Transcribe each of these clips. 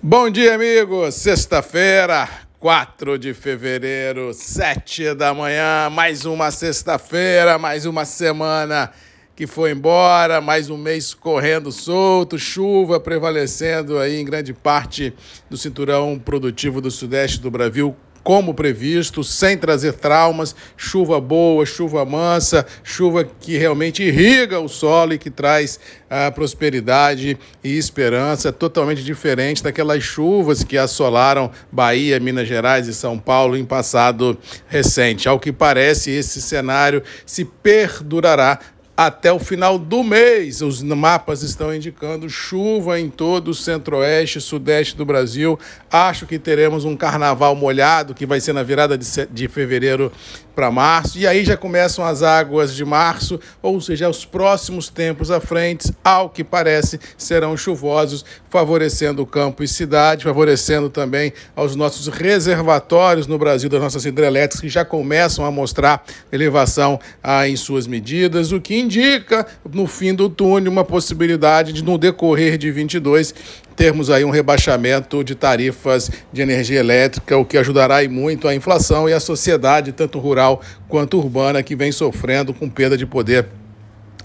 Bom dia, amigos. Sexta-feira, 4 de fevereiro, 7 da manhã. Mais uma sexta-feira, mais uma semana que foi embora, mais um mês correndo solto, chuva prevalecendo aí em grande parte do cinturão produtivo do sudeste do Brasil, como previsto, sem trazer traumas, chuva boa, chuva mansa, chuva que realmente irriga o solo e que traz a prosperidade e esperança, totalmente diferente daquelas chuvas que assolaram Bahia, Minas Gerais e São Paulo em passado recente. Ao que parece, esse cenário se perdurará até o final do mês. Os mapas estão indicando chuva em todo o centro-oeste, sudeste do Brasil. Acho que teremos um carnaval molhado, que vai ser na virada de, de fevereiro para março. E aí já começam as águas de março, ou seja, os próximos tempos à frente, ao que parece, serão chuvosos, favorecendo o campo e cidade, favorecendo também aos nossos reservatórios no Brasil, das nossas hidrelétricas, que já começam a mostrar elevação ah, em suas medidas, o que indica, no fim do túnel, uma possibilidade de, no decorrer de 22, termos aí um rebaixamento de tarifas de energia elétrica, o que ajudará muito a inflação e a sociedade, tanto rural quanto urbana, que vem sofrendo com perda de poder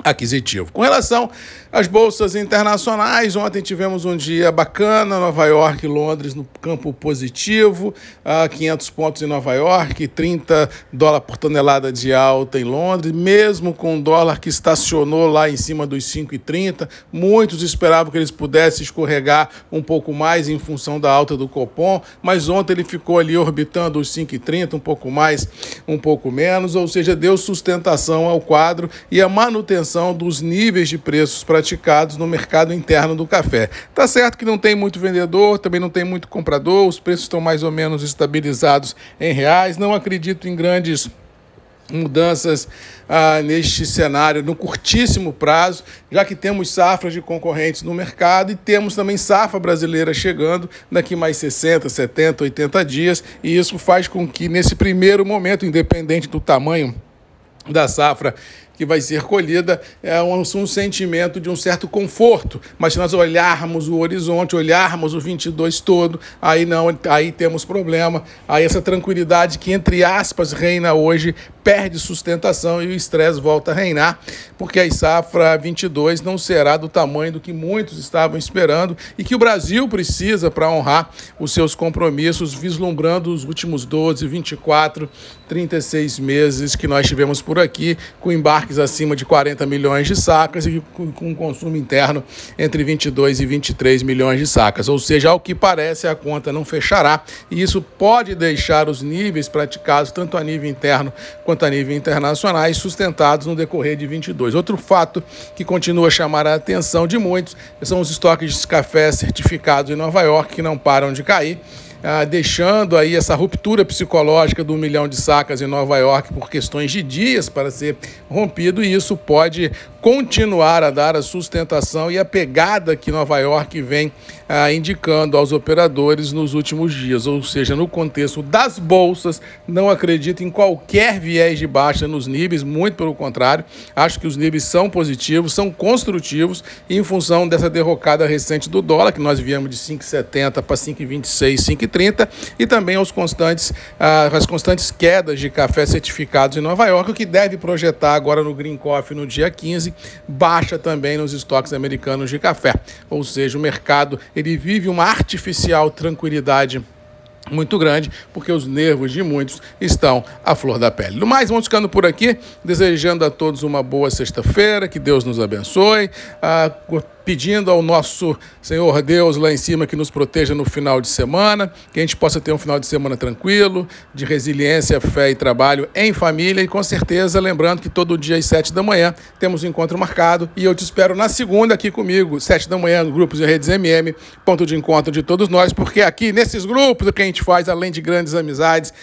aquisitivo. Com relação às bolsas internacionais, ontem tivemos um dia bacana, Nova York e Londres no campo positivo, uh, 500 pontos em Nova York, 30 dólares por tonelada de alta em Londres, mesmo com o dólar que estacionou lá em cima dos 5,30, muitos esperavam que eles pudessem escorregar um pouco mais em função da alta do Copom, mas ontem ele ficou ali orbitando os 5,30, um pouco mais, um pouco menos, ou seja, deu sustentação ao quadro e a manutenção dos níveis de preços praticados no mercado interno do café. Tá certo que não tem muito vendedor, também não tem muito comprador, os preços estão mais ou menos estabilizados em reais. Não acredito em grandes mudanças ah, neste cenário no curtíssimo prazo, já que temos safras de concorrentes no mercado e temos também safra brasileira chegando daqui mais 60, 70, 80 dias, e isso faz com que nesse primeiro momento, independente do tamanho da safra que vai ser colhida é um, um, sentimento de um certo conforto. Mas se nós olharmos o horizonte, olharmos o 22 todo, aí não, aí temos problema. Aí essa tranquilidade que entre aspas reina hoje perde sustentação e o estresse volta a reinar, porque a safra 22 não será do tamanho do que muitos estavam esperando e que o Brasil precisa para honrar os seus compromissos, vislumbrando os últimos 12, 24, 36 meses que nós tivemos por aqui, com embarques acima de 40 milhões de sacas e com um consumo interno entre 22 e 23 milhões de sacas. Ou seja, ao que parece, a conta não fechará e isso pode deixar os níveis praticados, tanto a nível interno quanto a nível internacionais, sustentados no decorrer de 22. Outro fato que continua a chamar a atenção de muitos são os estoques de café certificados em Nova York, que não param de cair ah, deixando aí essa ruptura psicológica do milhão de sacas em Nova York por questões de dias para ser rompido, e isso pode continuar a dar a sustentação e a pegada que Nova York vem ah, indicando aos operadores nos últimos dias, ou seja, no contexto das bolsas, não acredito em qualquer viés de baixa nos níveis, muito pelo contrário, acho que os níveis são positivos, são construtivos, em função dessa derrocada recente do dólar, que nós viemos de 5,70 para 5,26, 5,30 30 e também aos constantes, ah, as constantes quedas de café certificados em Nova York, o que deve projetar agora no Green Coffee no dia 15, baixa também nos estoques americanos de café. Ou seja, o mercado ele vive uma artificial tranquilidade muito grande, porque os nervos de muitos estão à flor da pele. No mais, vamos ficando por aqui, desejando a todos uma boa sexta-feira, que Deus nos abençoe. Ah, pedindo ao nosso Senhor Deus lá em cima que nos proteja no final de semana, que a gente possa ter um final de semana tranquilo, de resiliência, fé e trabalho em família. E com certeza lembrando que todo dia às sete da manhã temos um encontro marcado. E eu te espero na segunda aqui comigo, sete da manhã, Grupos e Redes MM, ponto de encontro de todos nós, porque aqui nesses grupos o que a gente faz, além de grandes amizades,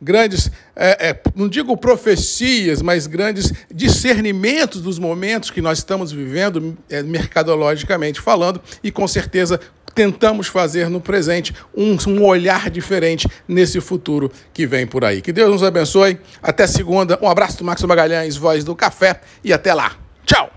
grandes, é, é, não digo profecias, mas grandes discernimentos dos momentos que nós estamos vivendo, é, mercadologicamente falando, e com certeza tentamos fazer no presente um, um olhar diferente nesse futuro que vem por aí. Que Deus nos abençoe. Até segunda. Um abraço do Max Magalhães, voz do café, e até lá. Tchau!